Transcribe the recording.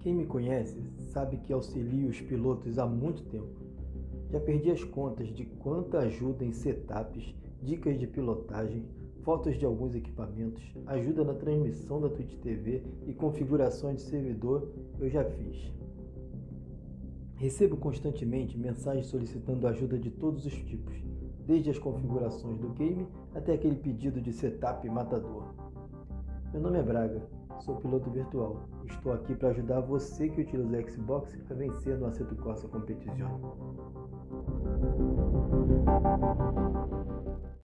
Quem me conhece sabe que auxilio os pilotos há muito tempo. Já perdi as contas de quanta ajuda em setups, dicas de pilotagem, fotos de alguns equipamentos, ajuda na transmissão da Twitch TV e configurações de servidor eu já fiz. Recebo constantemente mensagens solicitando ajuda de todos os tipos, desde as configurações do game até aquele pedido de setup matador. Meu nome é Braga, sou piloto virtual. Estou aqui para ajudar você que utiliza o Xbox a vencer no Assetto Corsa Competizione.